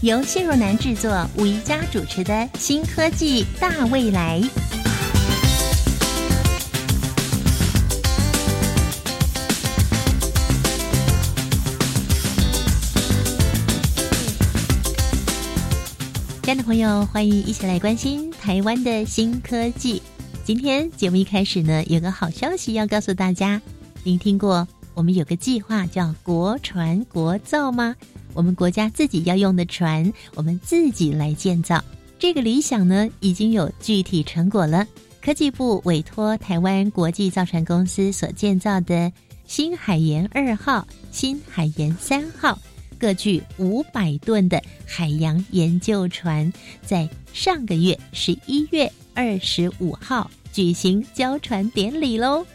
由谢若楠制作、吴宜佳主持的《新科技大未来》。亲爱的朋友，欢迎一起来关心台湾的新科技。今天节目一开始呢，有个好消息要告诉大家。您听过我们有个计划叫“国传国造”吗？我们国家自己要用的船，我们自己来建造。这个理想呢，已经有具体成果了。科技部委托台湾国际造船公司所建造的新海盐二号、新海盐三号。各具五百吨的海洋研究船，在上个月十一月二十五号举行交船典礼喽。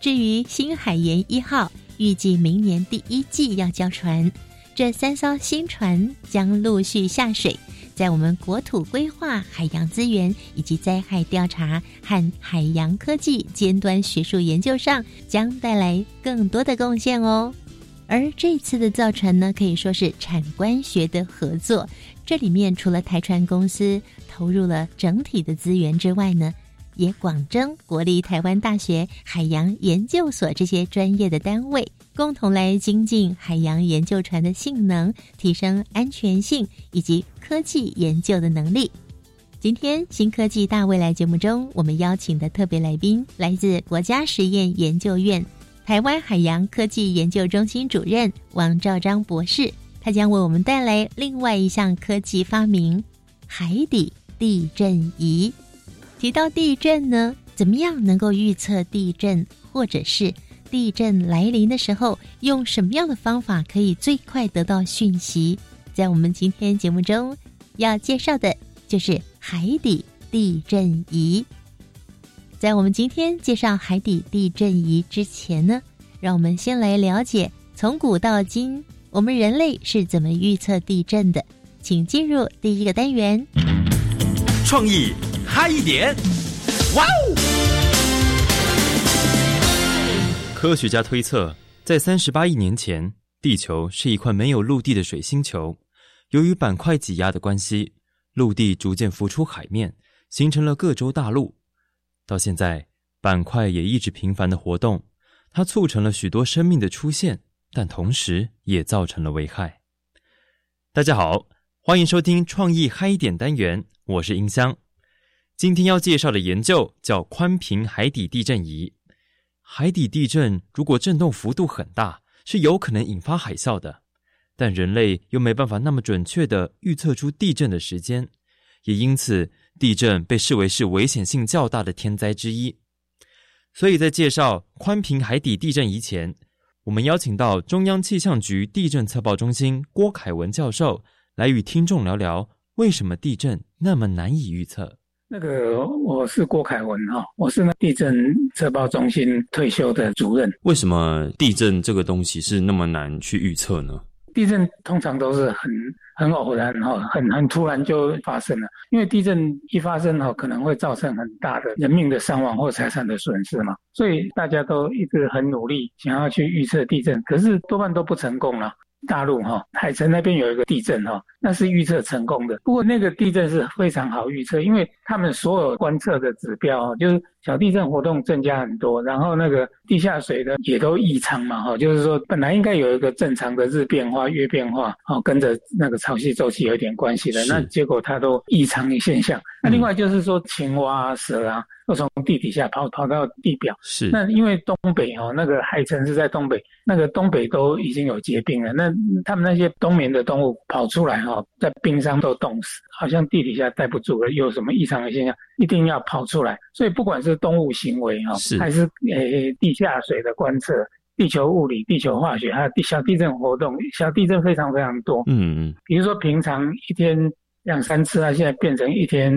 至于新海盐一号，预计明年第一季要交船。这三艘新船将陆续下水，在我们国土规划、海洋资源以及灾害调查和海洋科技尖端学术研究上，将带来更多的贡献哦。而这次的造船呢，可以说是产官学的合作。这里面除了台船公司投入了整体的资源之外呢，也广征国立台湾大学海洋研究所这些专业的单位，共同来精进海洋研究船的性能，提升安全性以及科技研究的能力。今天新科技大未来节目中，我们邀请的特别来宾来自国家实验研究院。台湾海洋科技研究中心主任王兆章博士，他将为我们带来另外一项科技发明——海底地震仪。提到地震呢，怎么样能够预测地震，或者是地震来临的时候，用什么样的方法可以最快得到讯息？在我们今天节目中要介绍的就是海底地震仪。在我们今天介绍海底地震仪之前呢，让我们先来了解从古到今我们人类是怎么预测地震的。请进入第一个单元，创意嗨一点，哇哦！科学家推测，在三十八亿年前，地球是一块没有陆地的水星球。由于板块挤压的关系，陆地逐渐浮出海面，形成了各洲大陆。到现在，板块也一直频繁的活动，它促成了许多生命的出现，但同时也造成了危害。大家好，欢迎收听创意嗨点单元，我是音箱。今天要介绍的研究叫宽频海底地震仪。海底地震如果震动幅度很大，是有可能引发海啸的，但人类又没办法那么准确的预测出地震的时间，也因此。地震被视为是危险性较大的天灾之一，所以在介绍宽频海底地震仪前，我们邀请到中央气象局地震测报中心郭凯文教授来与听众聊聊为什么地震那么难以预测。那个我是郭凯文哈，我是那地震测报中心退休的主任。为什么地震这个东西是那么难去预测呢？地震通常都是很很偶然哈，很很突然就发生了。因为地震一发生哈，可能会造成很大的人命的伤亡或财产的损失嘛，所以大家都一直很努力想要去预测地震，可是多半都不成功了。大陆哈海城那边有一个地震哈，那是预测成功的。不过那个地震是非常好预测，因为他们所有观测的指标就是小地震活动增加很多，然后那个地下水的也都异常嘛哈，就是说本来应该有一个正常的日变化、月变化，哦跟着那个潮汐周期有一点关系的，那结果它都异常的现象。那另外就是说青蛙、啊蛇啊。都从地底下跑跑到地表，是那因为东北哦，那个海城是在东北，那个东北都已经有结冰了，那他们那些冬眠的动物跑出来哈，在冰上都冻死，好像地底下待不住了，有什么异常的现象，一定要跑出来。所以不管是动物行为哈，还是诶地下水的观测、地球物理、地球化学，还有地小地震活动，小地震非常非常多。嗯嗯，比如说平常一天两三次，它现在变成一天，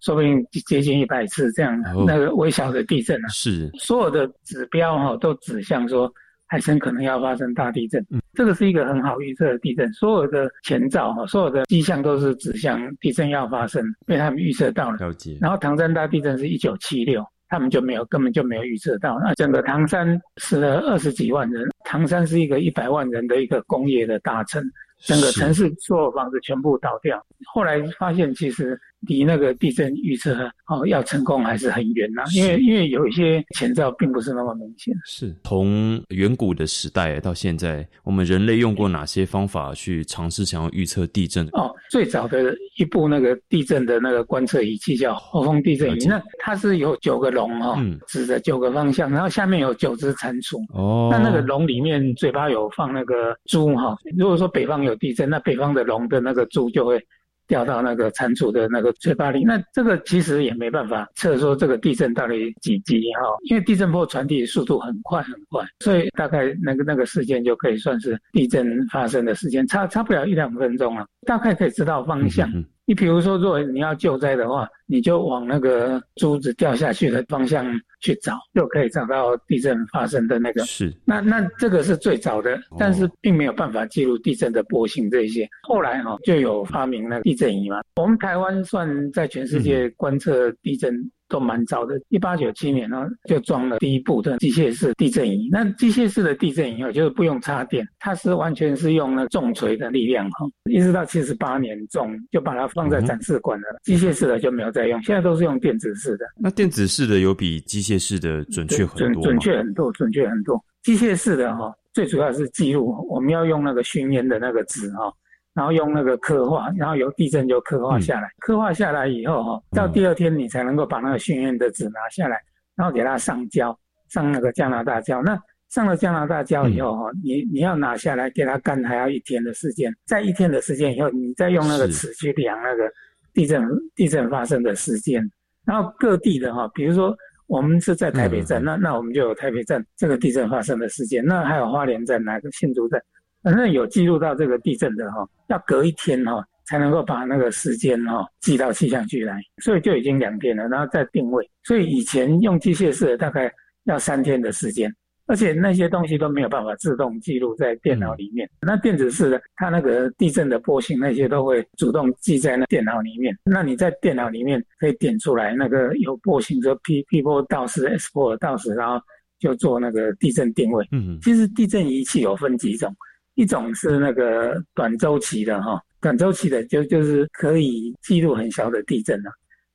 说不定接近一百次这样哦那个微小的地震啊。是所有的指标哈、都指向说海参可能要发生大地震。嗯这个是一个很好预测的地震，所有的前兆哈、所有的迹象都是指向地震要发生，被他们预测到了。了解，然后唐山大地震是一九七六，他们就没有根本就没有预测到。那整个唐山死了二十几万人，唐山是一个一百万人的一个工业的大城，整个城市所有房子全部倒掉。后来发现其实离那个地震预测哦要成功还是很远呐、因为因为有一些前兆并不是那么明显。是从远古的时代到现在，我们人类用过哪些方法去尝试想要预测地震？哦，最早的一部那个地震的那个观测仪器叫后风地震仪，那它是有九个龙哦，嗯指着九个方向，然后下面有九只蟾蜍。哦，那那个龙里面嘴巴有放那个珠哈，如果说北方有地震，那北方的龙的那个珠就会掉到那个蟾蜍的那个嘴巴里。那这个其实也没办法测说这个地震到底几级哈，因为地震波传递速度很快很快，所以大概那个那个时间就可以算是地震发生的时间，差差不了一两分钟啊，大概可以知道方向。你比如说，如果你要救灾的话，你就往那个珠子掉下去的方向去找，就可以找到地震发生的那个嗯是那那这个是最早的，但是并没有办法记录地震的波形这一些。后来哈、就有发明了地震仪嘛。我们台湾算在全世界观测地震都蛮早的，一八九七年呢就装了第一部的机械式地震仪。那机械式的地震仪哦，就是不用插电，它是完全是用那重锤的力量哈，一直到七十八年重就把它放在展示馆了，机械式的就没有再用，现在都是用电子式的。那电子式的有比机械式的准确很多吗？准确很多，准确很多。机械式的哈、最主要是记录，我们要用那个熏烟的那个纸哈、然后用那个刻画，然后由地震就刻画下来，刻画下来以后哈、到第二天你才能够把那个训练的纸拿下来，然后给它上胶，上那个加拿大胶。那上了加拿大胶以后哈、你你要拿下来给它干，还要一天的时间。在一天的时间以后，你再用那个尺去量那个地震地震发生的时间。然后各地的哈，比如说我们是在台北站，嗯那那我们就有台北站这个地震发生的时间。那还有花莲站、哪个新竹站，反正有记录到这个地震的哈，要隔一天哈才能够把那个时间哈寄到气象局来，所以就已经两天了，然后再定位。所以以前用机械式的大概要三天的时间。而且那些东西都没有办法自动记录在电脑里面。那电子式的，它那个地震的波形那些都会主动记在那电脑里面。那你在电脑里面可以点出来那个有波形，说 P P 波到时 S 波到时，然后就做那个地震定位。嗯其实地震仪器有分几种，一种是那个短周期的哈，短周期的就就是可以记录很小的地震啊。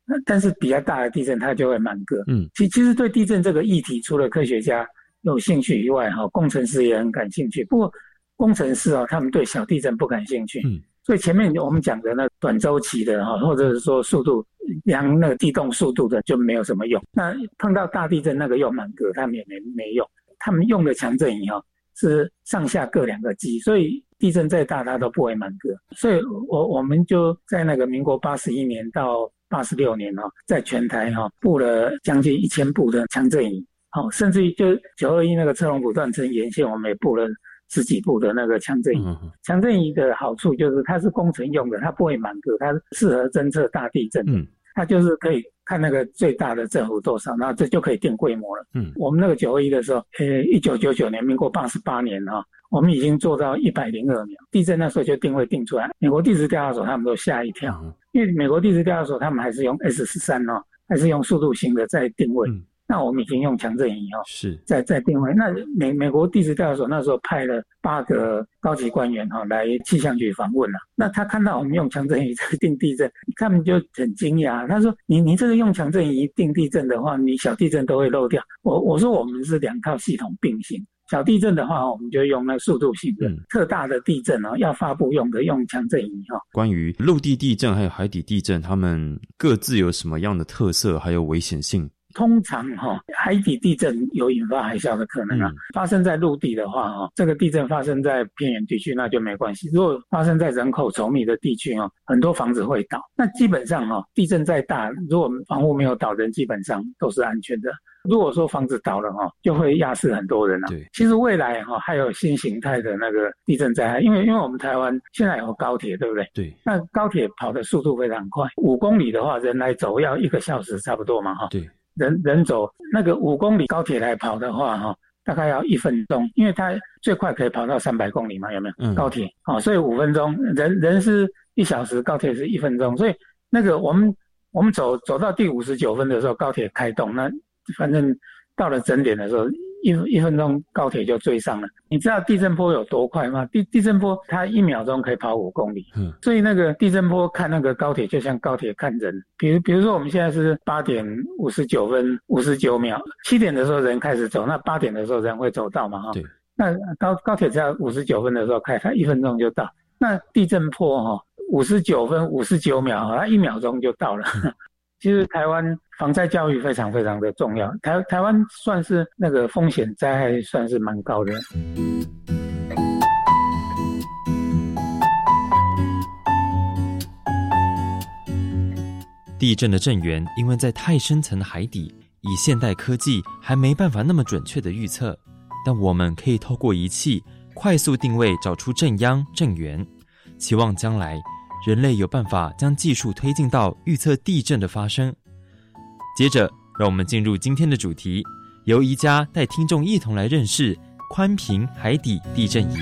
那但是比较大的地震它就会满格。嗯，其其实对地震这个议题，除了科学家有兴趣以外，哈，工程师也很感兴趣。不过工程师啊，他们对小地震不感兴趣。嗯，所以前面我们讲的那短周期的哈，或者是说速度量那个地动速度的就没有什么用。那碰到大地震那个又满格，他们也没没用。他们用了强震仪哈是上下各两个机，所以地震再大它都不会满格。所以我我们就在那个民国八十一年到八十六年哈，在全台哈布了将近一千部的强震仪。好，甚至于就九二一那个车龙埔断层沿线，我们也布了十几部的那个强震仪。嗯强震仪的好处就是它是工程用的，它不会满格，它适合侦测大地震。嗯，它就是可以看那个最大的振幅多少，那这就可以定规模了。嗯，我们那个九二一的时候，呃，一九九九年，民国八十八年哈、我们已经做到一百零二秒，地震那时候就定位定出来，美国地质调查所他们都吓一跳，嗯。因为美国地质调查所他们还是用 S 十三哦，还是用速度型的在定位。嗯那我们已经用强震仪哦，是在在定位。那美美国地质调查所那时候派了八个高级官员哈、来气象局访问了、那他看到我们用强震仪在定地震，他们就很惊讶。他说：“你你这个用强震仪定地震的话，你小地震都会漏掉。”我我说我们是两套系统并行。小地震的话，我们就用那速度型的；嗯特大的地震哦，要发布用的用强震仪哈、关于陆地地震还有海底地震，它们各自有什么样的特色，还有危险性？通常哈、海底地震有引发海啸的可能啊。嗯发生在陆地的话哈、这个地震发生在偏远地区那就没关系。如果发生在人口稠密的地区哦，很多房子会倒。那基本上哈、地震再大，如果房屋没有倒，人基本上都是安全的。如果说房子倒了哈，就会压死很多人啊。对，其实未来哈还有新形态的那个地震灾害，因为因为我们台湾现在有高铁，对不对？对，那高铁跑的速度非常快，五公里的话，人来走要一个小时差不多嘛哈。对，人人走那个五公里高铁来跑的话哈，大概要一分钟，因为它最快可以跑到三百公里嘛，有没有？嗯高铁哦，所以五分钟，人人是一小时，高铁是一分钟，所以那个我们我们走走到第五十九分的时候，高铁开动，那反正到了整点的时候，一一分钟高铁就追上了。你知道地震波有多快吗？地地震波它一秒钟可以跑五公里，嗯，所以那个地震波看那个高铁就像高铁看人。比如比如说我们现在是八点五十九分五十九秒，七点的时候人开始走，那八点的时候人会走到嘛哈？对。那高高铁只要五十九分的时候开，它一分钟就到。那地震波哈，五十九分五十九秒，它一秒钟就到了。其实台湾防灾教育非常非常的重要，台台湾算是那个风险灾害算是蛮高的。地震的震源因为在太深层的海底，以现代科技还没办法那么准确的预测，但我们可以透过仪器快速定位，找出震央、震源，期望将来人类有办法将技术推进到预测地震的发生。接着，让我们进入今天的主题，由宜家带听众一同来认识宽频海底地震仪。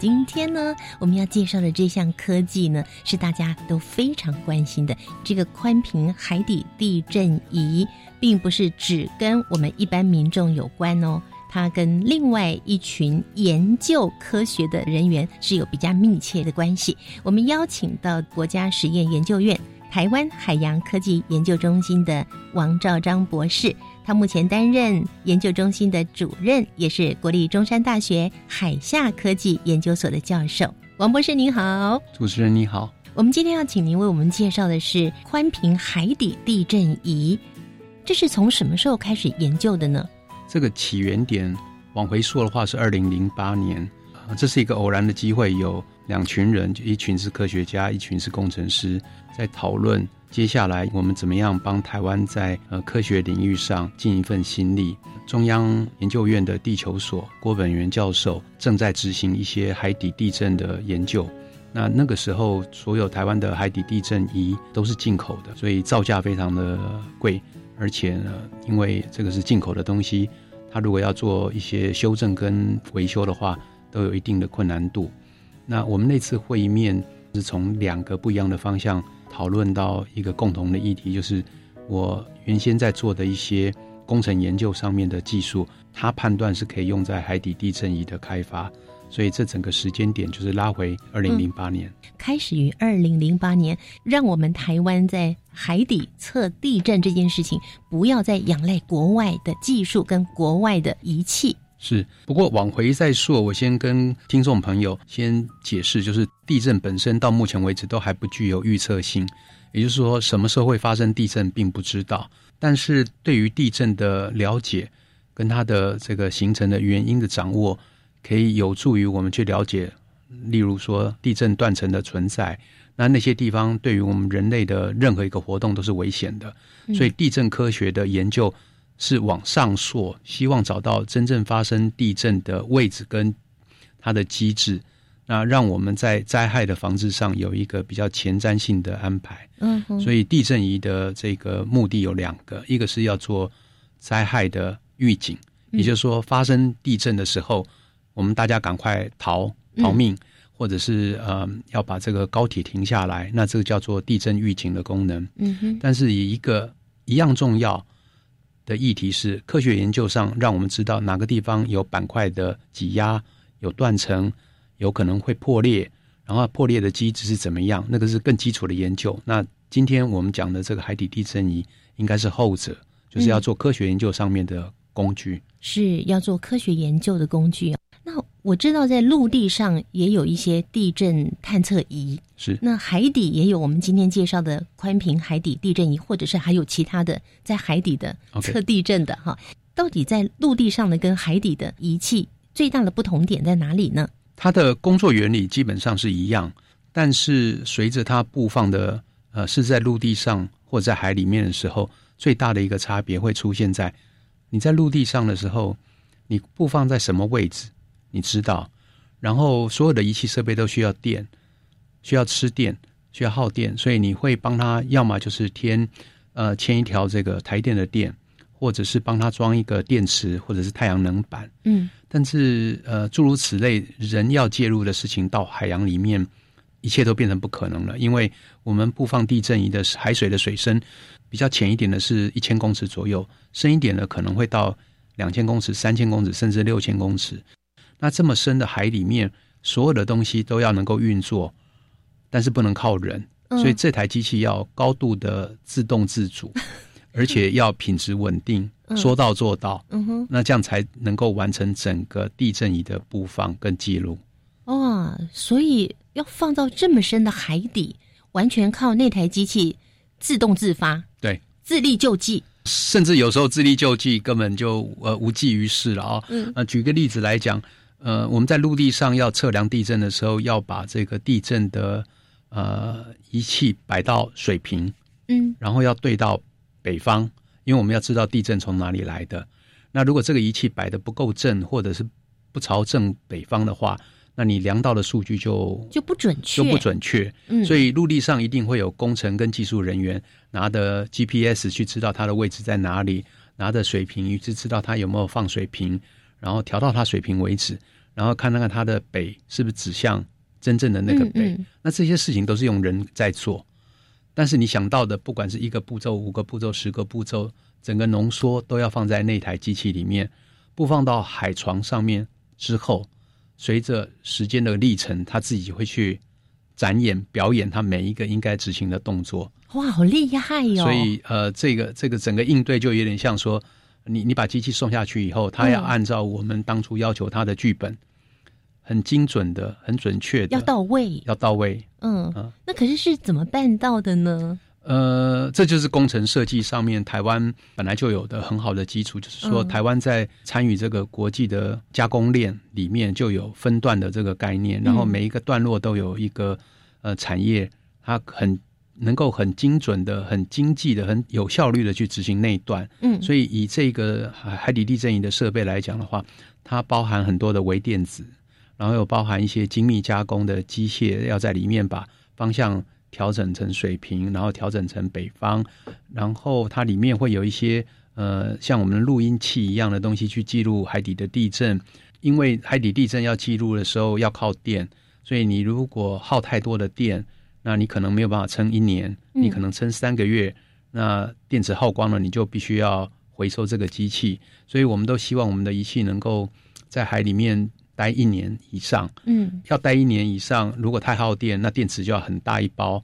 今天呢，我们要介绍的这项科技呢，是大家都非常关心的。这个宽频海底地震仪，并不是只跟我们一般民众有关哦，它跟另外一群研究科学的人员是有比较密切的关系。我们邀请到国家实验研究院台湾海洋科技研究中心的王兆章博士。他目前担任研究中心的主任，也是国立中山大学海下科技研究所的教授。王博士您好，主持人你好。我们今天要请您为我们介绍的是宽频海底地震仪，这是从什么时候开始研究的呢？这个起源点往回溯的话是二零零八年，呃，这是一个偶然的机会，有两群人，就一群是科学家，一群是工程师，在讨论。接下来我们怎么样帮台湾在呃科学领域上尽一份心力？中央研究院的地球所郭本元教授正在执行一些海底地震的研究。那那个时候，所有台湾的海底地震仪都是进口的，所以造价非常的贵，而且呢，因为这个是进口的东西，他如果要做一些修正跟维修的话，都有一定的困难度。那我们那次会面是从两个不一样的方向。讨论到一个共同的议题，就是我原先在做的一些工程研究上面的技术，他判断是可以用在海底地震仪的开发，所以这整个时间点就是拉回二零零八年，开始于二零零八年，让我们台湾在海底测地震这件事情，不要再仰赖国外的技术跟国外的仪器。是，不过往回再说，我先跟听众朋友先解释，就是地震本身到目前为止都还不具有预测性，也就是说，什么时候会发生地震并不知道。但是对于地震的了解跟它的这个形成的原因的掌握，可以有助于我们去了解，例如说地震断层的存在，那那些地方对于我们人类的任何一个活动都是危险的，所以地震科学的研究。是往上溯，希望找到真正发生地震的位置跟它的机制，那让我们在灾害的防治上有一个比较前瞻性的安排。嗯，所以地震仪的这个目的有两个，一个是要做灾害的预警，也就是说发生地震的时候，我们大家赶快逃逃命，或者是呃要把这个高铁停下来，那这个叫做地震预警的功能。嗯哼，但是以一个一样重要。的议题是科学研究上，让我们知道哪个地方有板块的挤压、有断层，有可能会破裂，然后破裂的机制是怎么样？那个是更基础的研究。那今天我们讲的这个海底地震仪，应该是后者，就是要做科学研究上面的工具，是要做科学研究的工具。那我知道在陆地上也有一些地震探测仪，是那海底也有我们今天介绍的宽频海底地震仪，或者是还有其他的在海底的测地震的哈。到底在陆地上的跟海底的仪器最大的不同点在哪里呢？它的工作原理基本上是一样，但是随着它布放的呃是在陆地上或者在海里面的时候，最大的一个差别会出现在你在陆地上的时候，你布放在什么位置，你知道，然后所有的仪器设备都需要电，需要吃电，需要耗电，所以你会帮他，要么就是添呃牵一条这个台电的电，或者是帮他装一个电池，或者是太阳能板。嗯，但是呃诸如此类，人要介入的事情到海洋里面，一切都变成不可能了，因为我们布放地震仪的海水的水深比较浅一点的是一千公尺左右，深一点的可能会到两千公尺、三千公尺，甚至六千公尺。那这么深的海里面，所有的东西都要能够运作，但是不能靠人，嗯所以这台机器要高度的自动自主，而且要品质稳定，嗯说到做到。嗯哼，那这样才能够完成整个地震仪的布放跟记录。哇，所以要放到这么深的海底，完全靠那台机器自动自发，对，自力救济。甚至有时候自力救济根本就呃无济于事了啊、嗯呃，举个例子来讲，呃，我们在陆地上要测量地震的时候，要把这个地震的呃仪器摆到水平，嗯然后要对到北方，因为我们要知道地震从哪里来的。那如果这个仪器摆的不够正，或者是不朝正北方的话，那你量到的数据就就不准确，就不准确。嗯，所以陆地上一定会有工程跟技术人员拿的 GPS 去知道它的位置在哪里，拿着水平仪去知道它有没有放水平，然后调到它水平为止，然后看看它的北是不是指向真正的那个北。嗯。嗯那这些事情都是用人在做，但是你想到的，不管是一个步骤、五个步骤、十个步骤，整个浓缩都要放在那台机器里面，布放到海床上面之后，随着时间的历程，它自己会去展演、表演它每一个应该执行的动作。哇，好厉害哟、所以，呃，这个这个整个应对就有点像说，你你把机器送下去以后，它要嗯按照我们当初要求它的剧本，很精准的、很准确的，要到位。要到位。嗯嗯，那可是是怎么办到的呢？呃，这就是工程设计上面台湾本来就有的很好的基础，就是说嗯台湾在参与这个国际的加工链里面就有分段的这个概念，然后每一个段落都有一个呃产业，它很能够很精准的、很经济的、很有效率的去执行那一段。嗯，所以以这个海海底地震仪的设备来讲的话，它包含很多的微电子，然后又包含一些精密加工的机械，要在里面把方向调整成水平，然后调整成北方，然后它里面会有一些呃像我们的录音器一样的东西去记录海底的地震，因为海底地震要记录的时候要靠电，所以你如果耗太多的电，那你可能没有办法撑一年，嗯你可能撑三个月，那电池耗光了，你就必须要回收这个机器，所以我们都希望我们的仪器能够在海里面待一年以上。嗯要待一年以上，如果太耗电，那电池就要很大一包。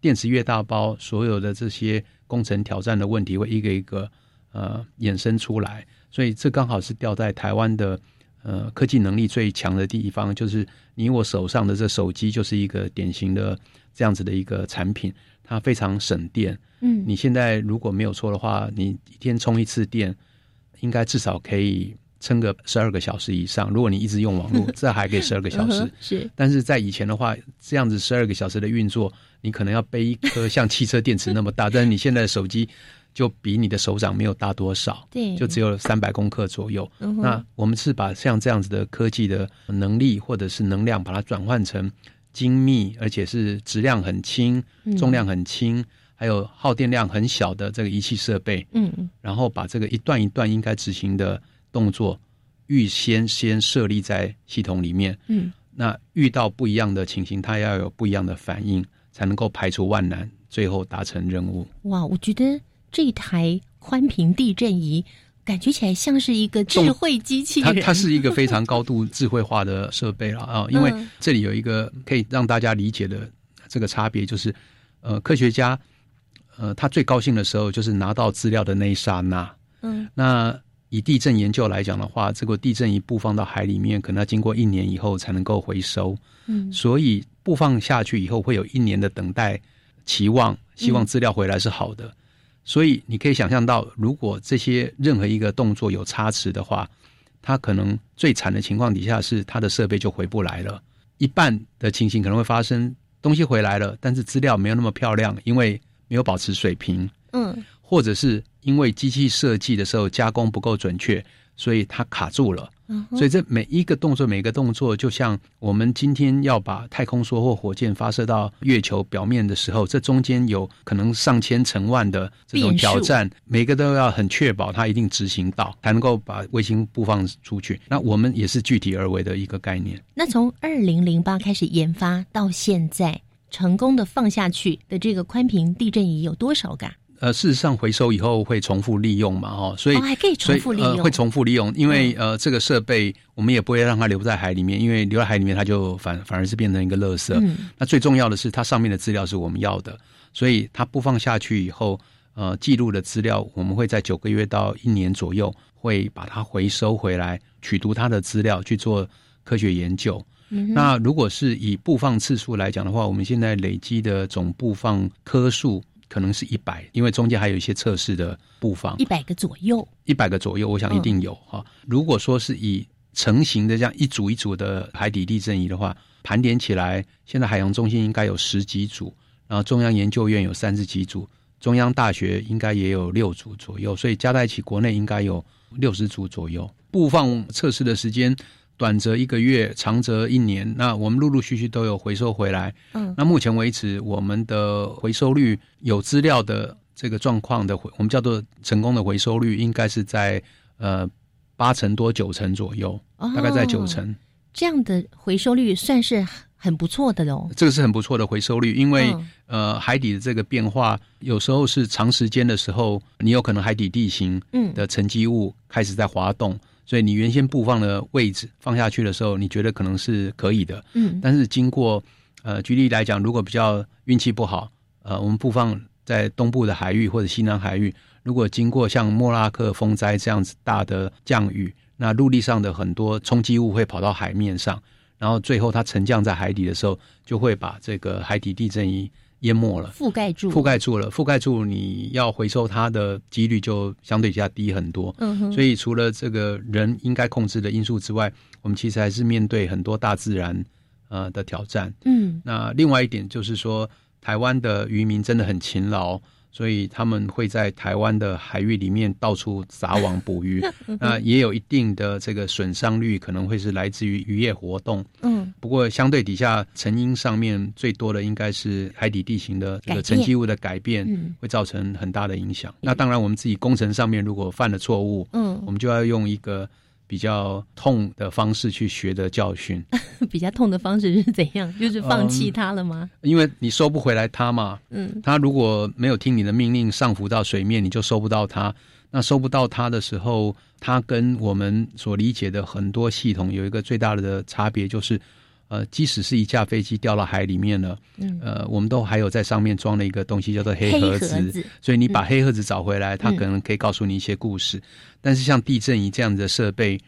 电池越大包，所有的这些工程挑战的问题会一个一个呃衍生出来。所以这刚好是掉在台湾的呃科技能力最强的地方，就是你我手上的这手机就是一个典型的这样子的一个产品，它非常省电。嗯，你现在如果没有错的话，你一天充一次电，应该至少可以撑个十二个小时以上。如果你一直用网络，这还可以十二个小时嗯。是但是在以前的话，这样子十二个小时的运作，你可能要背一颗像汽车电池那么大，但是你现在的手机就比你的手掌没有大多少，对，就只有三百公克左右。嗯那我们是把像这样子的科技的能力或者是能量，把它转换成精密，而且是质量很轻、嗯重量很轻，还有耗电量很小的这个仪器设备，嗯嗯然后把这个一段一段应该执行的动作预先先设立在系统里面。嗯那遇到不一样的情形，它要有不一样的反应，才能够排除万难，最后达成任务。哇，我觉得这台宽频地震仪感觉起来像是一个智慧机器人，它它是一个非常高度智慧化的设备了啊，因为嗯这里有一个可以让大家理解的这个差别，就是呃，科学家呃他最高兴的时候就是拿到资料的那一刹那。嗯那以地震研究来讲的话，这个地震一布放到海里面，可能要经过一年以后才能够回收。嗯所以布放下去以后会有一年的等待期望，希望资料回来是好的。所以你可以想象到，如果这些任何一个动作有差池的话，它可能最惨的情况底下是它的设备就回不来了。一半的情形可能会发生，东西回来了，但是资料没有那么漂亮，因为没有保持水平，嗯，或者是因为机器设计的时候加工不够准确，所以它卡住了。嗯所以这每一个动作，每个动作，就像我们今天要把太空梭或火箭发射到月球表面的时候，这中间有可能上千成万的这种挑战，每个都要很确保它一定执行到，才能够把卫星布放出去。那我们也是具体而为的一个概念。那从二零零八开始研发到现在，成功的放下去的这个宽频地震仪有多少个啊？呃，事实上回收以后会重复利用嘛，哦，所以、哦，还可以重复利用，嗯所以呃、会重复利用，因为、呃这个设备我们也不会让它留在海里面，因为留在海里面它就反反而是变成一个垃圾。嗯那最重要的是它上面的资料是我们要的，所以它播放下去以后，呃，记录的资料我们会在九个月到一年左右会把它回收回来，取读它的资料去做科学研究。嗯那如果是以布放次数来讲的话，我们现在累积的总布放颗数可能是一百，因为中间还有一些测试的布防一，百个左右，一百个左右，我想一定有哈、如果说是以成型的这样一组一组的海底地震仪的话，盘点起来，现在海洋中心应该有十几组，然后中央研究院有三十几组，中央大学应该也有六组左右，所以加在一起，国内应该有六十组左右。布放测试的时间短则一个月，长则一年。那我们陆陆续续都有回收回来。嗯那目前为止，我们的回收率有资料的这个状况的回，我们叫做成功的回收率，应该是在呃八成多九成左右，大概在九哦成。这样的回收率算是很不错的喽。这个是很不错的回收率，因为、嗯呃海底的这个变化，有时候是长时间的时候，你有可能海底地形嗯的沉积物开始在滑动，所以你原先布放的位置放下去的时候，你觉得可能是可以的，嗯。但是经过呃举例来讲，如果比较运气不好，呃，我们布放在东部的海域或者西南海域，如果经过像莫拉克风灾这样子大的降雨，那陆地上的很多冲击物会跑到海面上，然后最后它沉降在海底的时候，就会把这个海底地震仪淹没了。覆盖住，覆盖住了，覆盖住，你要回收它的几率就相对下低很多。嗯哼，所以除了这个人应该控制的因素之外，我们其实还是面对很多大自然呃的挑战。嗯那另外一点就是说，台湾的渔民真的很勤劳，所以他们会在台湾的海域里面到处撒网捕鱼。那也有一定的这个损伤率，可能会是来自于渔业活动。嗯不过相对底下成因上面最多的应该是海底地形的这个沉积物的改变，嗯会造成很大的影响。那当然，我们自己工程上面如果犯了错误，嗯我，们就要用一个比较痛的方式去学的教训，比较痛的方式是怎样？就是放弃它了吗？因为你收不回来它嘛。嗯它如果没有听你的命令上浮到水面，你就收不到它。那收不到它的时候，它跟我们所理解的很多系统有一个最大的差别，就是，呃，即使是一架飞机掉到海里面了，嗯，呃，我们都还有在上面装了一个东西叫做黑黑盒盒子，所以你把黑盒子找回来，它嗯。可能可以告诉你一些故事。但是像地震仪这样的设备，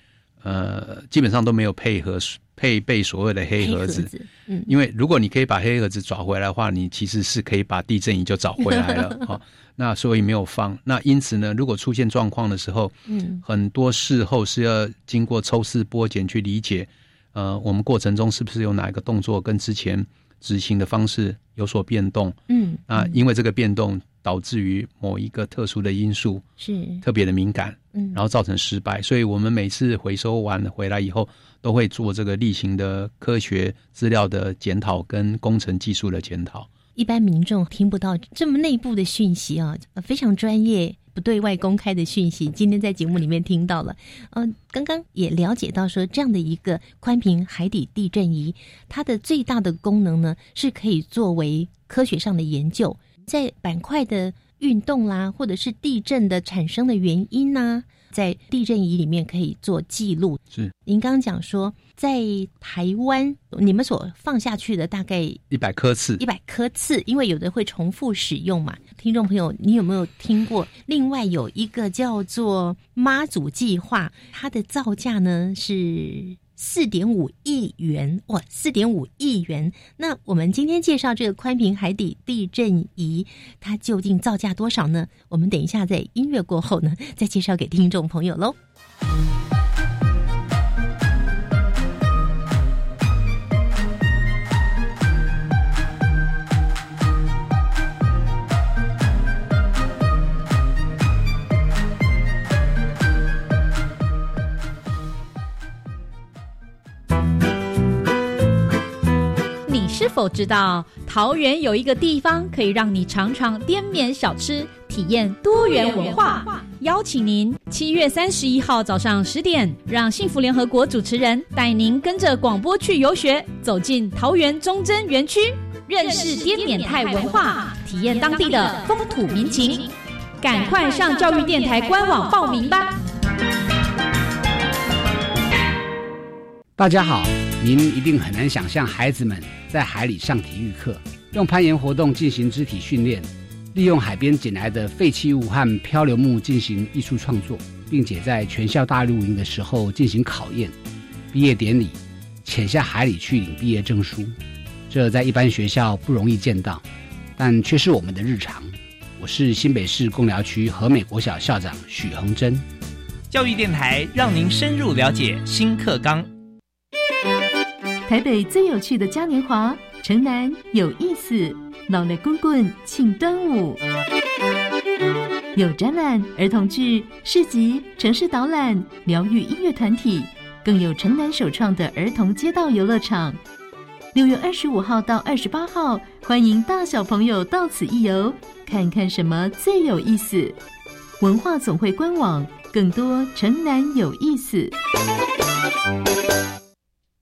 呃，基本上都没有配合配备所谓的黑盒子。嗯。因为如果你可以把黑盒子找回来的话，你其实是可以把地震仪就找回来了哈、那所以没有放。那因此呢，如果出现状况的时候，嗯。很多事后是要经过抽丝剥茧去理解，呃，我们过程中是不是有哪一个动作跟之前执行的方式有所变动？嗯啊，因为这个变动导致于某一个特殊的因素是特别的敏感，嗯，然后造成失败。所以我们每次回收完回来以后，都会做这个例行的科学资料的检讨跟工程技术的检讨。一般民众听不到这么内部的讯息啊，呃非常专业。不对外公开的讯息，今天在节目里面听到了。呃，刚刚也了解到说，这样的一个宽频海底地震仪，它的最大的功能呢，是可以作为科学上的研究，在板块的运动啦，或者是地震的产生的原因呐、在地震仪里面可以做记录。是您刚刚讲说，在台湾你们所放下去的大概一百颗次一，百颗次，因为有的会重复使用嘛。听众朋友，你有没有听过？另外有一个叫做妈祖计划，它的造价呢是四点五亿元，哇，四点五亿元。那我们今天介绍这个宽屏海底地震仪，它究竟造价多少呢？我们等一下在音乐过后呢，再介绍给听众朋友喽。是否知道桃园有一个地方可以让你尝尝滇缅小吃，体验多元文化？邀请您七月三十一号早上十点，让幸福联合国主持人带您跟着广播去游学，走进桃园忠贞园区，认识滇缅泰文化，体验当地的风土民情。赶快上教育电台官网报名吧！大家好，您一定很难想象孩子们在海里上体育课，用攀岩活动进行肢体训练，利用海边捡来的废弃物和漂流木进行艺术创作，并且在全校大露营的时候进行考验。毕业典礼，潜下海里去领毕业证书，这在一般学校不容易见到，但却是我们的日常。我是新北市贡寮区和美国小校长许恒珍。教育电台让您深入了解新课纲。台北最有趣的嘉年华，城南有意思，老雷滚滚庆端午，有展览、儿童剧、市集、城市导览、疗愈音乐团体，更有城南首创的儿童街道游乐场。六月二十五号到二十八号，欢迎大小朋友到此一游，看看什么最有意思。文化总会官网更多城南有意思。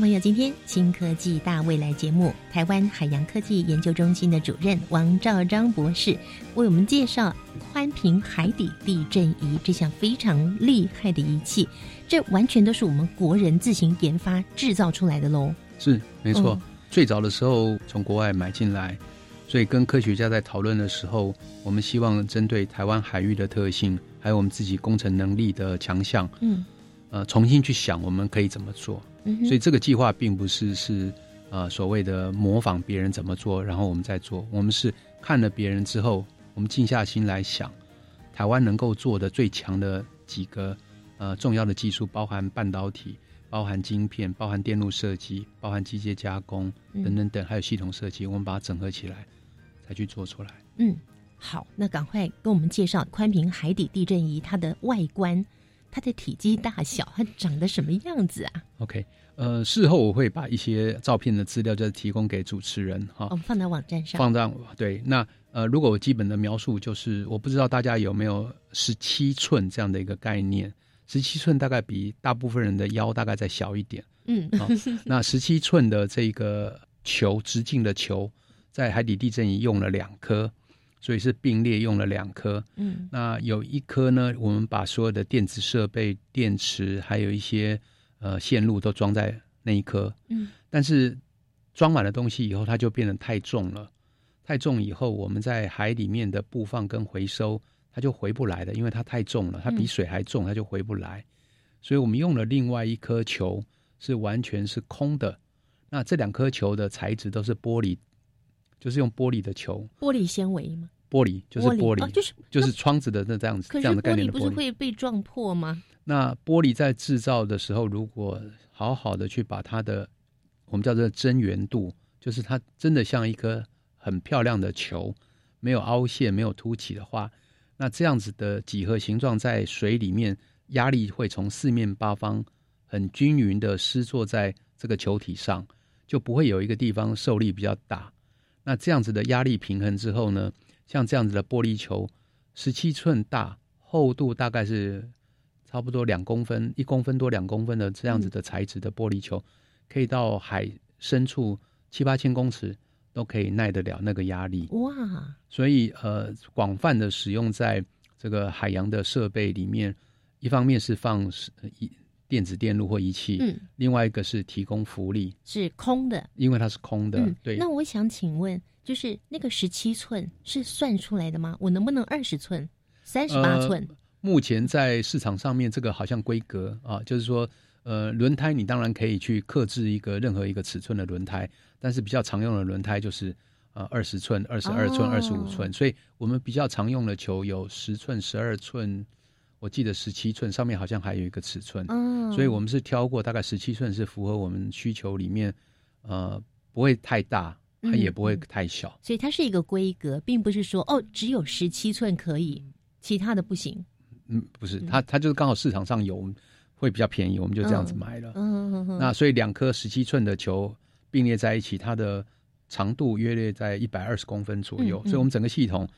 朋友，今天新科技大未来节目，台湾海洋科技研究中心的主任王兆章博士为我们介绍宽频海底地震仪这项非常厉害的仪器，这完全都是我们国人自行研发制造出来的喽。是，没错。最早的时候从国外买进来，所以跟科学家在讨论的时候，我们希望针对台湾海域的特性，还有我们自己工程能力的强项，嗯，呃，重新去想我们可以怎么做。所以这个计划并不是是呃所谓的模仿别人怎么做，然后我们再做。我们是看了别人之后，我们静下心来想，台湾能够做的最强的几个呃重要的技术，包含半导体、包含晶片、包含电路设计、包含机械加工等等等，还有系统设计，我们把它整合起来才去做出来。嗯，好，那赶快跟我们介绍宽屏海底地震仪它的外观。它的体积大小，它长得什么样子啊？OK，呃，事后我会把一些照片的资料就提供给主持人哈，我们放到网站上。放在对，那呃，如果我基本的描述就是，我不知道大家有没有十七寸这样的一个概念，十七寸大概比大部分人的腰大概再小一点。嗯，好，那十七寸的这个球直径的球，在海底地震仪用了两颗。所以是并列用了两颗，嗯，那有一颗呢，我们把所有的电子设备、电池还有一些呃线路都装在那一颗，嗯，但是装满了东西以后，它就变得太重了，太重以后，我们在海里面的布放跟回收，它就回不来的，因为它太重了，它比水还重，它就回不来。所以我们用了另外一颗球，是完全是空的。那这两颗球的材质都是玻璃，就是用玻璃的球，玻璃纤维吗？玻璃就是玻璃，就是就是窗子的那这样子这样的概念的玻璃，不是会被撞破吗？那玻璃在制造的时候，如果好好的去把它的我们叫做真圆度，就是它真的像一颗很漂亮的球，没有凹陷、没有凸起的话，那这样子的几何形状在水里面，压力会从四面八方很均匀的施作在这个球体上，就不会有一个地方受力比较大。那这样子的压力平衡之后呢？像这样子的玻璃球，十七寸大，厚度大概是差不多两公分，一公分多两公分的这样子的材质的玻璃球，可以到海深处七八千公尺都可以耐得了那个压力。哇！所以呃，广泛的使用在这个海洋的设备里面，一方面是放一。电子电路或仪器，嗯，另外一个是提供福利，是空的，因为它是空的。嗯，对。那我想请问，就是那个十七寸是算出来的吗？我能不能二十寸、三十八寸？目前在市场上面，这个好像规格啊，就是说，呃，轮胎你当然可以去克制一个任何一个尺寸的轮胎，但是比较常用的轮胎就是呃二十寸、二十二寸、二十五寸，所以我们比较常用的球有十寸、十二寸，我记得十七寸上面好像还有一个尺寸，嗯，所以我们是挑过大概十七寸是符合我们需求里面，呃，不会太大，它也不会太小，所以它是一个规格，并不是说哦只有十七寸可以，其他的不行。嗯，不是，它它就是刚好市场上有，会比较便宜，我们就这样子买了。嗯嗯嗯。那所以两颗十七寸的球并列在一起，它的长度约略在一百二十公分左右，所以我们整个系统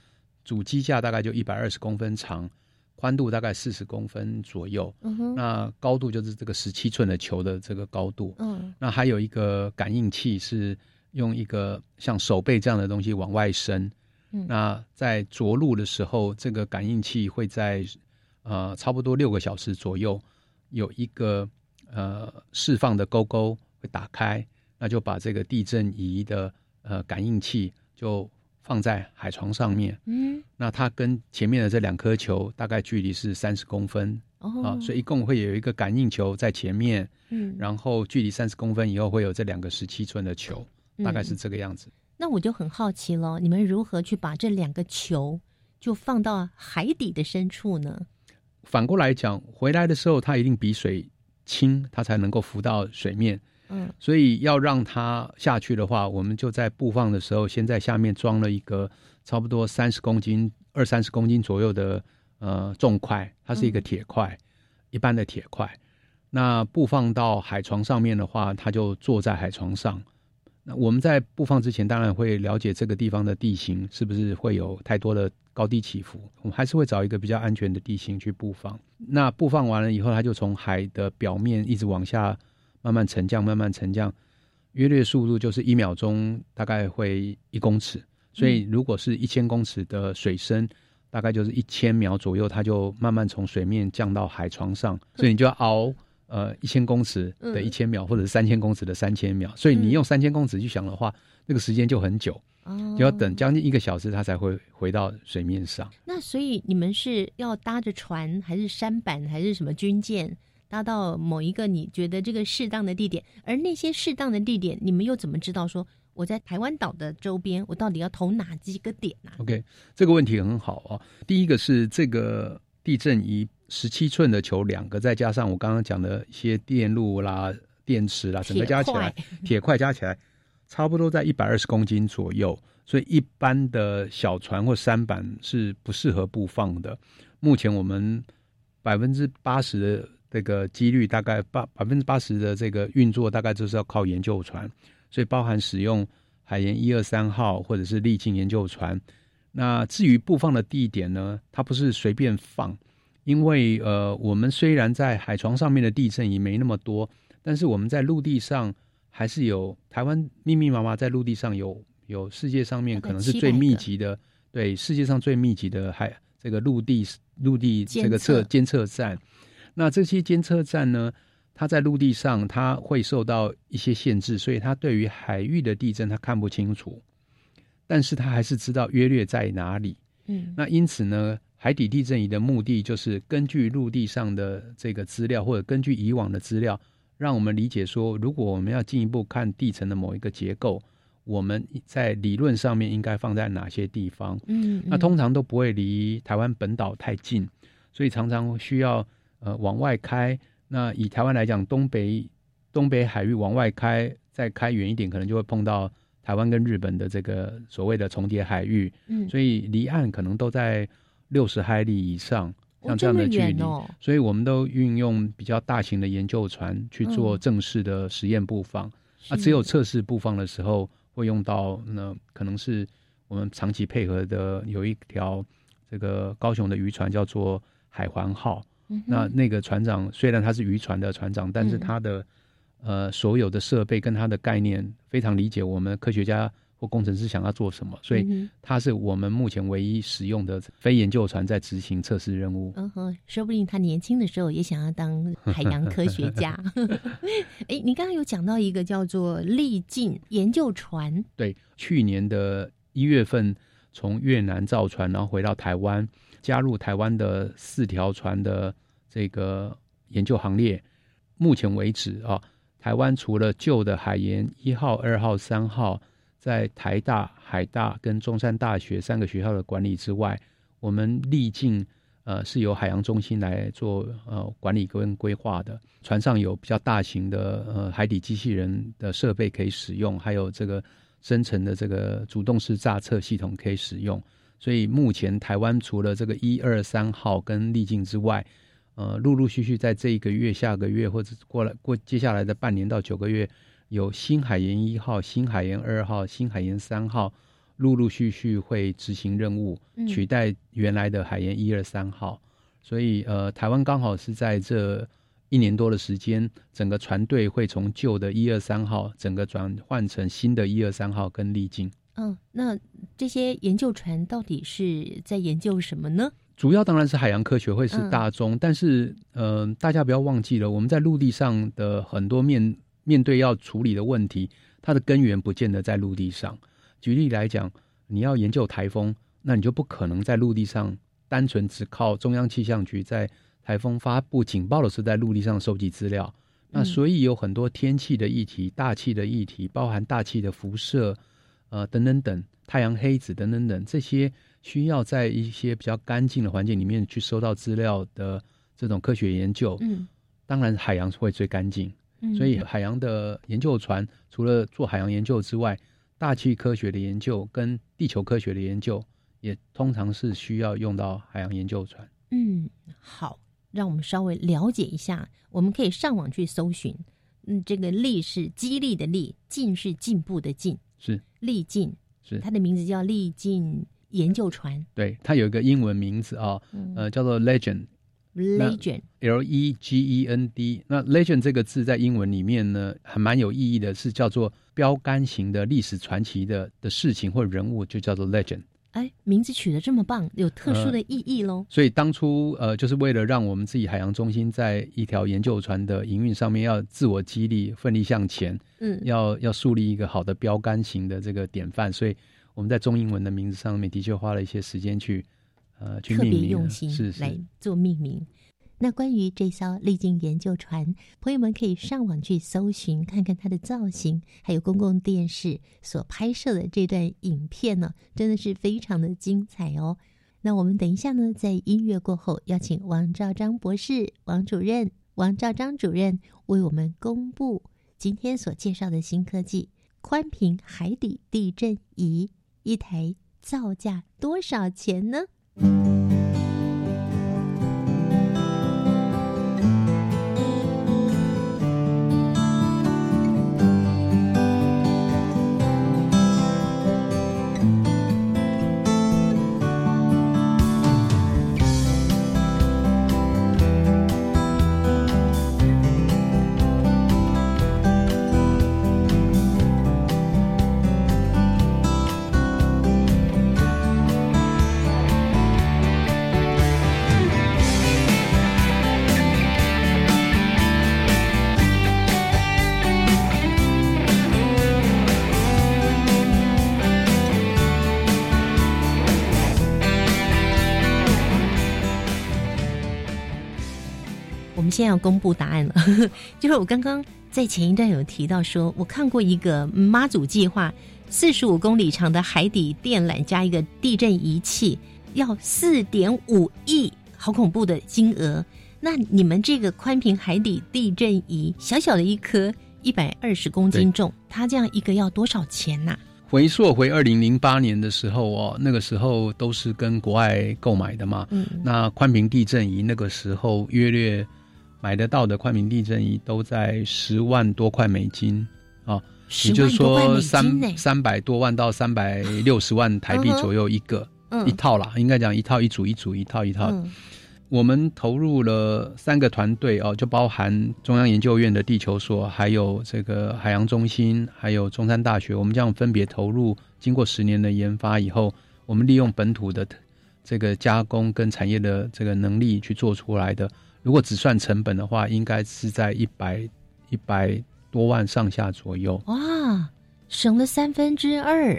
主机架大概就一百二十公分长，宽度大概四十公分左右。嗯哼。那高度就是这个十七寸的球的这个高度。嗯。那还有一个感应器是用一个像手背这样的东西往外伸。嗯。那在着陆的时候，这个感应器会在呃，差不多六个小时左右，有一个呃释放的勾勾会打开，那就把这个地震仪的呃感应器就放在海床上面。嗯，那它跟前面的这两颗球大概距离是三十公分哦，啊，所以一共会有一个感应球在前面，嗯，然后距离三十公分以后会有这两个十七寸的球，大概是这个样子。那我就很好奇了，你们如何去把这两个球就放到海底的深处呢？反过来讲，回来的时候它一定比水轻，它才能够浮到水面。嗯，所以要让它下去的话，我们就在布放的时候，先在下面装了一个差不多三十公斤、二三十公斤左右的呃重块，它是一个铁块，一般的铁块。那布放到海床上面的话，它就坐在海床上。那我们在布放之前，当然会了解这个地方的地形是不是会有太多的高低起伏。我们还是会找一个比较安全的地形去布放。那布放完了以后，它就从海的表面一直往下慢慢沉降，慢慢沉降，约略速度就是一秒钟大概会一公尺。所以如果是一千公尺的水深，大概就是一千秒左右，它就慢慢从水面降到海床上。所以你就要熬。呃，一千公尺的一千秒，或者是三千公尺的三千秒，所以你用三千公尺去想的话，那个时间就很久，就要等将近一个小时，它才会回到水面上。那所以你们是要搭着船，还是舢板，还是什么军舰，搭到某一个你觉得这个适当的地点？而那些适当的地点，你们又怎么知道说我在台湾岛的周边，我到底要投哪几个点呢？OK，这个问题很好啊。第一个是这个地震仪。十七寸的球两个，再加上我刚刚讲的一些电路啦、电池啦，整个加起来，铁块加起来，差不多在一百二十公斤左右。所以一般的小船或舢板是不适合布放的。目前我们百分之八十的这个几率，大概八百分之八十的这个运作，大概就是要靠研究船。所以包含使用海研一二三号或者是沥青研究船。那至于布放的地点呢，它不是随便放。因为呃，我们虽然在海床上面的地震也没那么多，但是我们在陆地上还是有台湾密密麻麻在陆地上有有世界上面可能是最密集的，对世界上最密集的海这个陆地陆地这个测监测站。那这些监测站呢，它在陆地上它会受到一些限制，所以它对于海域的地震它看不清楚，但是它还是知道约略在哪里。嗯，那因此呢？海底地震仪的目的就是根据陆地上的这个资料，或者根据以往的资料，让我们理解说，如果我们要进一步看地层的某一个结构，我们在理论上面应该放在哪些地方？嗯，那通常都不会离台湾本岛太近，所以常常需要呃往外开。那以台湾来讲，东北东北海域往外开，再开远一点，可能就会碰到台湾跟日本的这个所谓的重叠海域。嗯，所以离岸可能都在。六十海里以上，像这样的距离，所以我们都运用比较大型的研究船去做正式的实验布放。啊，只有测试布放的时候会用到，那可能是我们长期配合的有一条这个高雄的渔船叫做海环号。那那个船长虽然他是渔船的船长，但是他的呃所有的设备跟他的概念非常理解我们科学家或工程师想要做什么，所以他是我们目前唯一使用的非研究船在执行测试任务。嗯哼，说不定他年轻的时候也想要当海洋科学家。哎，你刚刚有讲到一个叫做历境研究船，对，去年的一月份从越南造船，然后回到台湾，加入台湾的四条船的这个研究行列。目前为止啊，台湾除了旧的海研一号、二号、三号，在台大、海大跟中山大学三个学校的管理之外，我们历尽呃是由海洋中心来做呃管理跟规划的。船上有比较大型的呃海底机器人的设备可以使用，还有这个深层的这个主动式炸测系统可以使用。所以目前台湾除了这个一二三号跟历境之外，呃，陆陆续续在这一个月、下个月或者过来过接下来的半年到九个月，有新海研一号、新海研二号、新海研三号，陆陆续续会执行任务，嗯取代原来的海研一二三号。所以呃，台湾刚好是在这一年多的时间，整个船队会从旧的一二三号，整个转换成新的一二三号跟历境。嗯，那这些研究船到底是在研究什么呢？主要当然是海洋科学会是嗯大宗，但是呃，大家不要忘记了，我们在陆地上的很多面面对要处理的问题，它的根源不见得在陆地上。举例来讲，你要研究台风，那你就不可能在陆地上单纯只靠中央气象局在台风发布警报的时候在陆地上收集资料。那嗯所以有很多天气的议题、大气的议题，包含大气的辐射，呃等等等，太阳黑子等等等，这些需要在一些比较干净的环境里面去收到资料的这种科学研究，嗯，当然海洋会最干净。嗯所以海洋的研究船除了做海洋研究之外，大气科学的研究跟地球科学的研究，也通常是需要用到海洋研究船。嗯，好，让我们稍微了解一下。我们可以上网去搜寻，嗯，这个“力”是激励的“力”，“进”是进步的“进是”，历尽是它的名字叫历尽研究船对，它有一个英文名字啊、嗯呃，叫做 Legend。（Legend）。L E G E N D，那 legend 这个字在英文里面呢，还蛮有意义的，是叫做标杆型的历史传奇的的事情或人物，就叫做 legend。哎，名字取得这么棒，有特殊的意义喽。所以当初呃，就是为了让我们自己海洋中心在一条研究船的营运上面要自我激励、奋力向前，嗯，要要树立一个好的标杆型的这个典范，所以我们在中英文的名字上面的确花了一些时间去呃去特命名，别用心是是来做命名。那关于这艘历经研究船，朋友们可以上网去搜寻，看看它的造型，还有公共电视所拍摄的这段影片呢，真的是非常的精彩哦。那我们等一下呢，在音乐过后，邀请王兆章博士、王主任、王兆章主任为我们公布今天所介绍的新科技——宽频海底地震仪，一台造价多少钱呢？在要公布答案了，就是我刚刚在前一段有提到说，我看过一个妈祖计划，四十五公里长的海底电缆加一个地震仪器，要四点五亿，好恐怖的金额。那你们这个宽频海底地震仪，小小的一颗，一百二十公斤重，它这样一个要多少钱呐、回溯回二零零八年的时候哦，那个时候都是跟国外购买的嘛。嗯，那宽频地震仪那个时候约略买得到的宽频地震仪都在十万多块美金啊，也就是说三三百多万到三百六十万台币左右一个、嗯一套啦，应该讲一套一组一组一套一套。嗯我们投入了三个团队哦，就包含中央研究院的地球所，还有这个海洋中心，还有中山大学，我们这样分别投入经过十年的研发以后，我们利用本土的这个加工跟产业的这个能力去做出来的。如果只算成本的话，应该是在一百一百多万上下左右。哇，省了三分之二。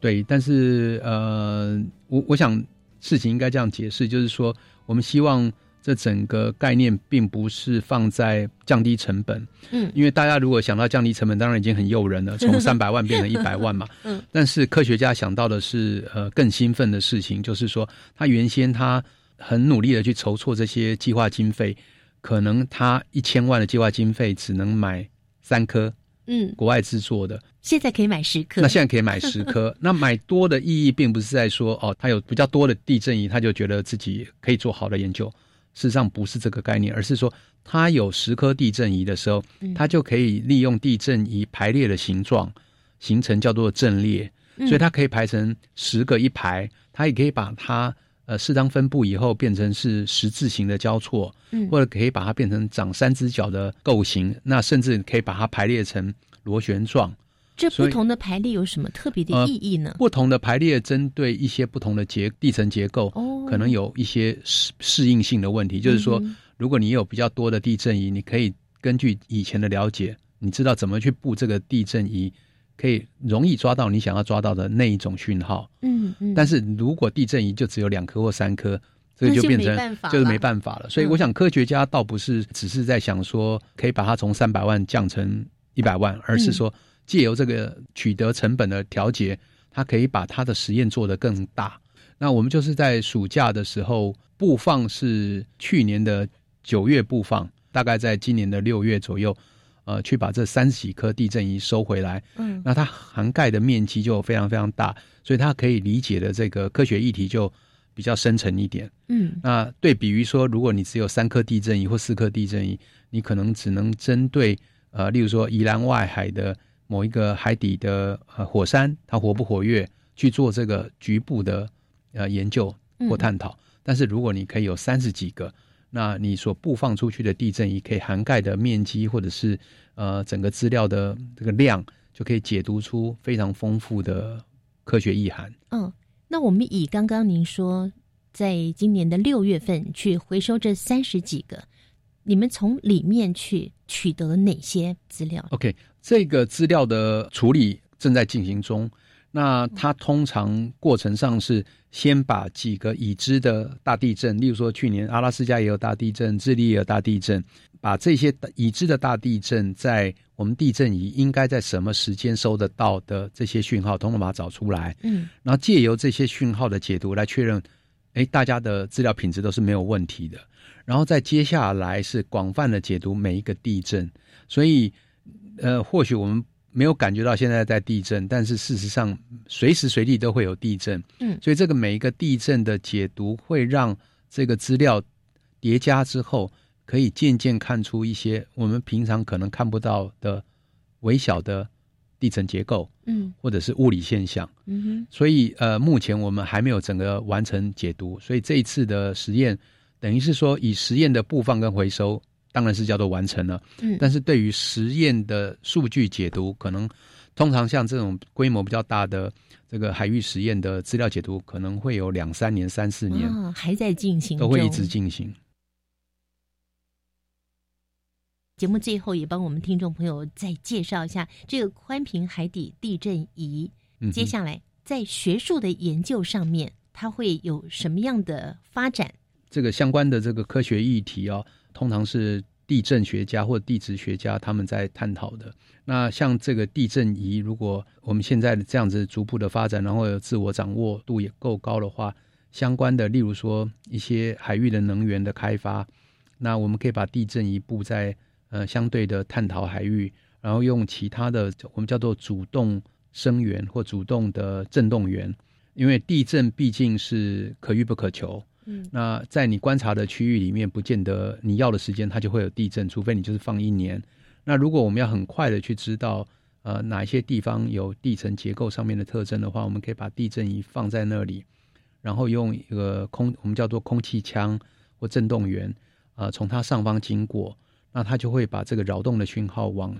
对，但是呃，我我想事情应该这样解释，就是说，我们希望这整个概念并不是放在降低成本。嗯，因为大家如果想到降低成本，当然已经很诱人了，从三百万变成一百万嘛。嗯，但是科学家想到的是呃更兴奋的事情，就是说他原先他。很努力的去筹措这些计划经费，可能他一千万的计划经费只能买三颗，嗯，国外制作的，现在可以买十颗。那现在可以买十颗，那买多的意义并不是在说哦，他有比较多的地震仪，他就觉得自己可以做好的研究。事实上不是这个概念，而是说他有十颗地震仪的时候，他就可以利用地震仪排列的形状形成叫做阵列，所以它可以排成十个一排，它也可以把它。呃，适当分布以后变成是十字形的交错，嗯，或者可以把它变成长三只脚的构型，那甚至可以把它排列成螺旋状。这不同的排列有什么特别的意义呢？不同的排列针对一些不同的结地层结构，哦，可能有一些适适应性的问题。就是说，如果你有比较多的地震仪，你可以根据以前的了解，你知道怎么去布这个地震仪。可以容易抓到你想要抓到的那一种讯号，嗯嗯。但是如果地震仪就只有两颗或三颗，这个就变成就是没办法了。所以我想科学家倒不是只是在想说可以把它从三百万降成一百万，而是说借由这个取得成本的调节，它可以把它的实验做得更大。那我们就是在暑假的时候布放是去年的九月布放，大概在今年的六月左右。呃，去把这三十几颗地震仪收回来，嗯，那它涵盖的面积就非常非常大，所以它可以理解的这个科学议题就比较深沉一点，嗯，那对比于说，如果你只有三颗地震仪或四颗地震仪，你可能只能针对呃，例如说宜兰外海的某一个海底的呃火山，它活不活跃去做这个局部的呃研究或探讨，但是如果你可以有三十几个。那你所布放出去的地震仪可以涵盖的面积，或者是呃整个资料的这个量，就可以解读出非常丰富的科学意涵。嗯，那我们以刚刚您说，在今年的六月份去回收这三十几个，你们从里面去取得哪些资料？OK，这个资料的处理正在进行中。那它通常过程上是先把几个已知的大地震，例如说去年阿拉斯加也有大地震，智利也有大地震，把这些已知的大地震在我们地震仪应该在什么时间收得到的这些讯号，通通把它找出来。嗯，然后借由这些讯号的解读来确认，哎，大家的资料品质都是没有问题的。然后再接下来是广泛的解读每一个地震，所以，呃，或许我们。没有感觉到现在在地震，但是事实上随时随地都会有地震。嗯，所以这个每一个地震的解读会让这个资料叠加之后，可以渐渐看出一些我们平常可能看不到的微小的地层结构，嗯，或者是物理现象。嗯哼，所以呃，目前我们还没有整个完成解读，所以这一次的实验等于是说以实验的布放跟回收。当然是叫做完成了，嗯，但是对于实验的数据解读，可能通常像这种规模比较大的这个海域实验的资料解读，可能会有两三年、三四年，还在进行，都会一直进行。节目最后也帮我们听众朋友再介绍一下这个宽屏海底地震仪，接下来在学术的研究上面，它会有什么样的发展？这个相关的这个科学议题哦。通常是地震学家或地质学家他们在探讨的。那像这个地震仪，如果我们现在这样子逐步的发展，然后自我掌握度也够高的话，相关的，例如说一些海域的能源的开发，那我们可以把地震仪布在呃相对的探讨海域，然后用其他的我们叫做主动声源或主动的震动源，因为地震毕竟是可遇不可求。那在你观察的区域里面，不见得你要的时间它就会有地震，除非你就是放一年。那如果我们要很快的去知道，呃，哪一些地方有地层结构上面的特征的话，我们可以把地震仪放在那里，然后用一个空，我们叫做空气枪或震动源，呃，从它上方经过，那它就会把这个扰动的讯号往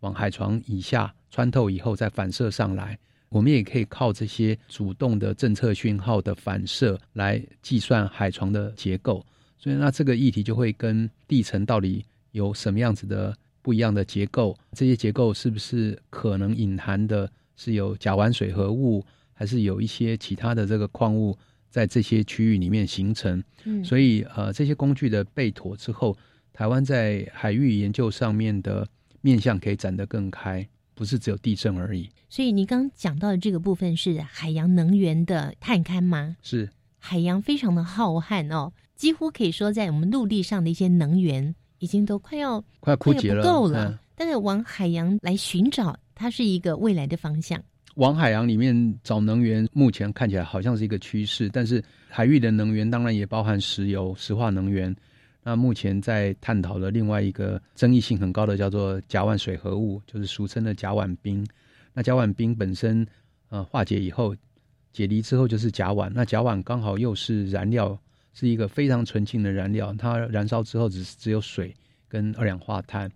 往海床以下穿透以后再反射上来。我们也可以靠这些主动的政策讯号的反射来计算海床的结构。所以，那这个议题就会跟地层到底有什么样子的不一样的结构？这些结构是不是可能隐含的是有甲烷水合物，还是有一些其他的这个矿物在这些区域里面形成？嗯，所以呃，这些工具的备妥之后，台湾在海域研究上面的面向可以展得更开，不是只有地震而已。所以，你刚刚讲到的这个部分是海洋能源的探勘吗？是，海洋非常的浩瀚哦。几乎可以说，在我们陆地上的一些能源已经都快要快要枯竭了，不够了。但是往海洋来寻找，它是一个未来的方向。往海洋里面找能源，目前看起来好像是一个趋势。但是海域的能源当然也包含石油、石化能源。那目前在探讨的另外一个争议性很高的，叫做甲烷水合物，就是俗称的甲烷冰。那甲烷冰本身，呃，化解以后解离之后就是甲烷。那甲烷刚好又是燃料。是一个非常纯净的燃料，它燃烧之后只只有水跟二氧化碳，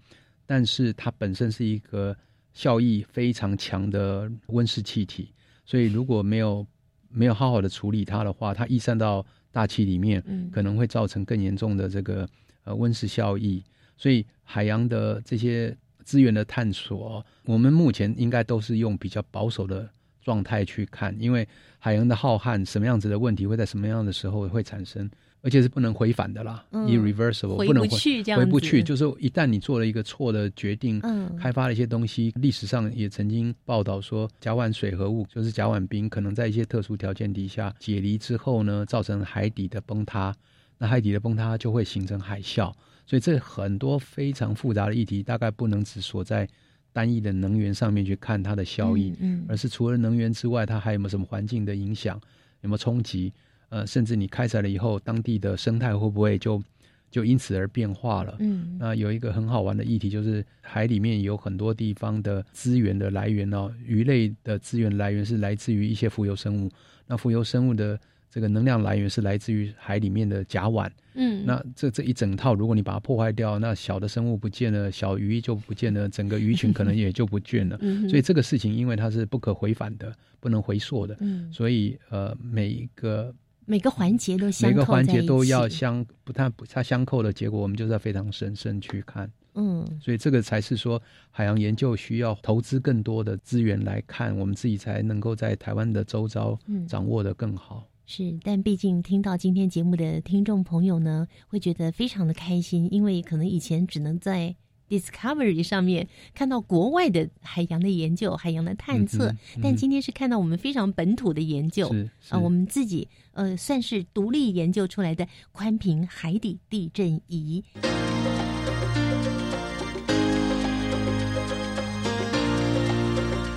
但是它本身是一个效益非常强的温室气体，所以如果没有没有好好的处理它的话，它逸散到大气里面，可能会造成更严重的这个呃温室效益。所以海洋的这些资源的探索，我们目前应该都是用比较保守的。状态去看，因为海洋的浩瀚，什么样子的问题会在什么样的时候会产生，而且是不能回返的啦，irreversible，不能回回不去。就是一旦你做了一个错的决定，开发了一些东西，历史上也曾经报道说，甲烷水合物就是甲烷冰，可能在一些特殊条件底下解离之后呢，造成海底的崩塌，那海底的崩塌就会形成海啸。所以这很多非常复杂的议题，大概不能只锁在。单一的能源上面去看它的效益，嗯，而是除了能源之外，它还有没有什么环境的影响，有没有冲击？呃，甚至你开采了以后，当地的生态会不会就就因此而变化了？嗯，那有一个很好玩的议题，就是海里面有很多地方的资源的来源哦，鱼类的资源来源是来自于一些浮游生物，那浮游生物的。这个能量来源是来自于海里面的甲烷，嗯，那这这一整套，如果你把它破坏掉，那小的生物不见了，小鱼就不见了，整个鱼群可能也就不见了。嗯所以这个事情，因为它是不可回返的，不能回溯的，嗯，所以呃，每一个每个环节都每个环节都要相不太不它相扣的结果，我们就是要非常审慎去看，嗯，所以这个才是说海洋研究需要投资更多的资源来看，我们自己才能够在台湾的周遭掌握的更好。是，但毕竟听到今天节目的听众朋友呢，会觉得非常的开心，因为可能以前只能在 Discovery 上面看到国外的海洋的研究、海洋的探测，但今天是看到我们非常本土的研究，啊，我们自己呃算是独立研究出来的宽频海底地震仪，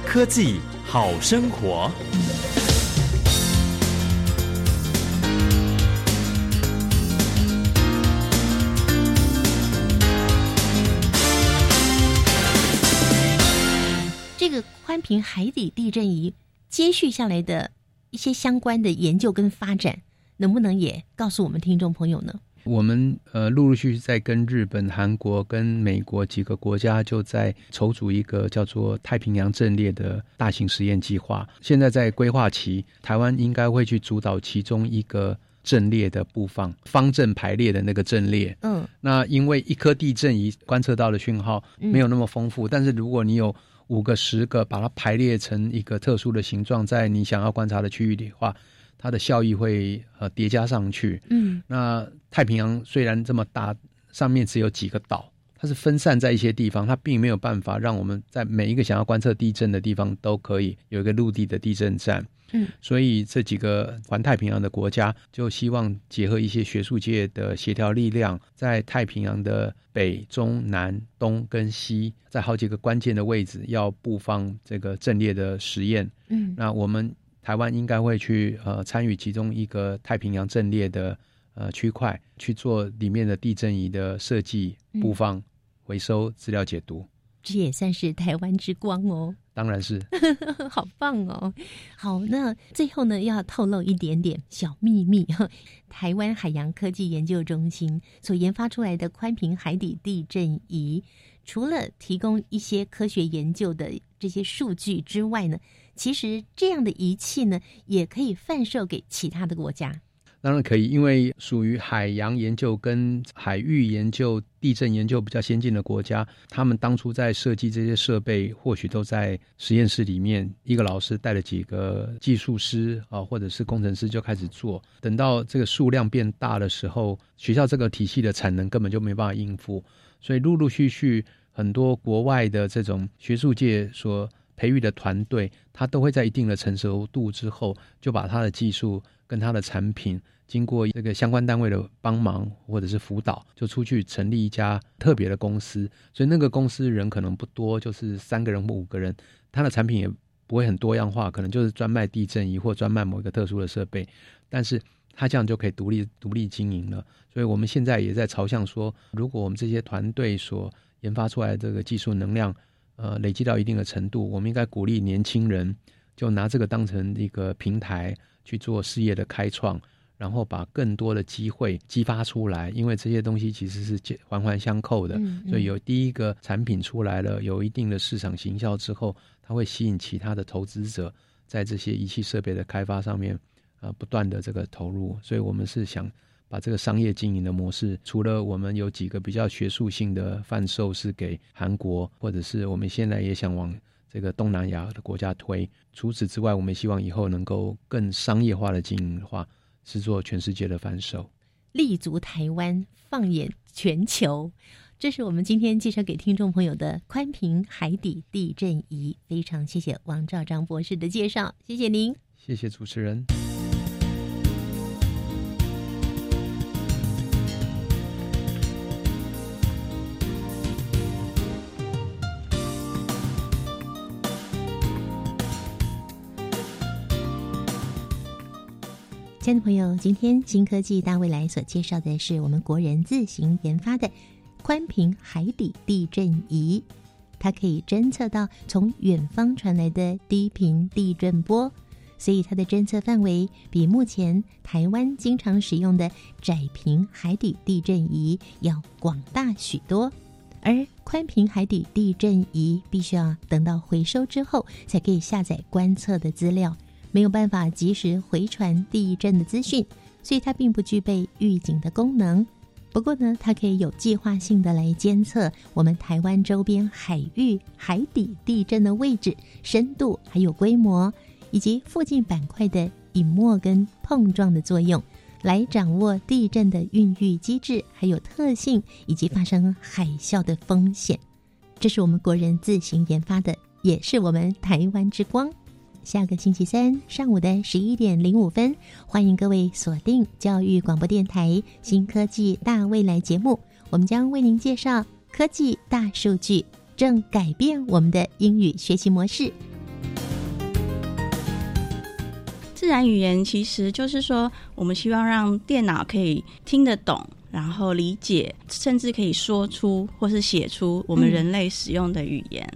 科技好生活。这个宽屏海底地震仪接续下来的一些相关的研究跟发展，能不能也告诉我们听众朋友呢？我们呃陆陆续续在跟日本、韩国跟美国几个国家就在筹组一个叫做太平洋阵列的大型实验计划，现在在规划期，台湾应该会去主导其中一个阵列的布放方阵排列的那个阵列。嗯，那因为一颗地震仪观测到的讯号没有那么丰富，但是如果你有五个、十个，把它排列成一个特殊的形状，在你想要观察的区域里的话，它的效益会呃叠加上去。嗯，那太平洋虽然这么大，上面只有几个岛，它是分散在一些地方，它并没有办法让我们在每一个想要观测地震的地方都可以有一个陆地的地震站。嗯，所以这几个环太平洋的国家就希望结合一些学术界的协调力量，在太平洋的北、中、南、东跟西，在好几个关键的位置要布放这个阵列的实验。嗯，那我们台湾应该会去呃参与其中一个太平洋阵列的呃区块去做里面的地震仪的设计、布放、回收、资料解读。这也算是台湾之光哦。当然是，好棒哦！好，那最后呢，要透露一点点小秘密。台湾海洋科技研究中心所研发出来的宽频海底地震仪，除了提供一些科学研究的这些数据之外呢，其实这样的仪器呢，也可以贩售给其他的国家。当然可以，因为属于海洋研究跟海域研究、地震研究比较先进的国家，他们当初在设计这些设备，或许都在实验室里面，一个老师带了几个技术师啊，或者是工程师就开始做。等到这个数量变大的时候，学校这个体系的产能根本就没办法应付，所以陆陆续续很多国外的这种学术界所培育的团队，他都会在一定的成熟度之后，就把他的技术。跟他的产品经过这个相关单位的帮忙或者是辅导，就出去成立一家特别的公司。所以那个公司人可能不多，就是三个人或五个人。他的产品也不会很多样化，可能就是专卖地震仪或专卖某一个特殊的设备。但是他这样就可以独立独立经营了。所以我们现在也在朝向说，如果我们这些团队所研发出来的这个技术能量，呃，累积到一定的程度，我们应该鼓励年轻人就拿这个当成一个平台。去做事业的开创，然后把更多的机会激发出来，因为这些东西其实是环环相扣的。所以有第一个产品出来了，有一定的市场行销之后，它会吸引其他的投资者在这些仪器设备的开发上面，呃，不断的这个投入。所以我们是想把这个商业经营的模式，除了我们有几个比较学术性的贩售是给韩国，或者是我们现在也想往。这个东南亚的国家推，除此之外，我们希望以后能够更商业化的经营的话，是做全世界的贩售，立足台湾，放眼全球。这是我们今天介绍给听众朋友的宽屏海底地震仪。非常谢谢王兆章博士的介绍，谢谢您，谢谢主持人。亲爱的朋友，今天新科技大未来所介绍的是我们国人自行研发的宽屏海底地震仪，它可以侦测到从远方传来的低频地震波，所以它的侦测范围比目前台湾经常使用的窄屏海底地震仪要广大许多。而宽屏海底地震仪必须要等到回收之后，才可以下载观测的资料。没有办法及时回传地震的资讯，所以它并不具备预警的功能。不过呢，它可以有计划性的来监测我们台湾周边海域海底地震的位置、深度还有规模，以及附近板块的隐没跟碰撞的作用，来掌握地震的孕育机制、还有特性以及发生海啸的风险。这是我们国人自行研发的，也是我们台湾之光。下个星期三上午的十一点零五分，欢迎各位锁定教育广播电台《新科技大未来》节目，我们将为您介绍科技大数据正改变我们的英语学习模式。自然语言其实就是说，我们希望让电脑可以听得懂，然后理解，甚至可以说出或是写出我们人类使用的语言。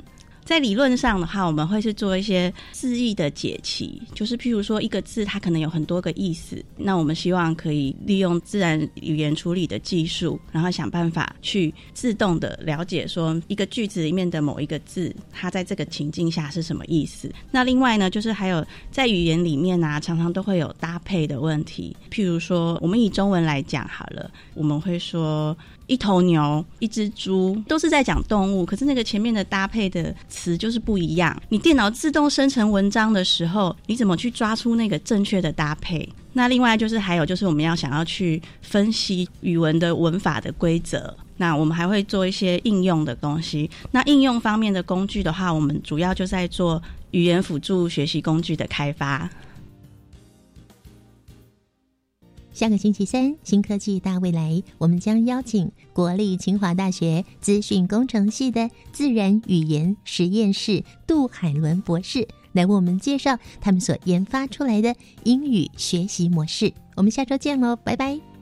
在理论上的话，我们会是做一些字义的解析，就是譬如说一个字它可能有很多个意思，那我们希望可以利用自然语言处理的技术，然后想办法去自动的了解说一个句子里面的某一个字，它在这个情境下是什么意思。那另外呢，就是还有在语言里面呢，常常都会有搭配的问题，譬如说我们以中文来讲好了，我们会说。一头牛，一只猪，都是在讲动物，可是那个前面的搭配的词就是不一样。你电脑自动生成文章的时候，你怎么去抓出那个正确的搭配？那另外就是还有就是我们要想要去分析语文的文法的规则，那我们还会做一些应用的东西。那应用方面的工具的话，我们主要就在做语言辅助学习工具的开发。下个星期三，新科技大未来，我们将邀请国立清华大学资讯工程系的自然语言实验室杜海伦博士来为我们介绍他们所研发出来的英语学习模式。我们下周见喽，拜拜。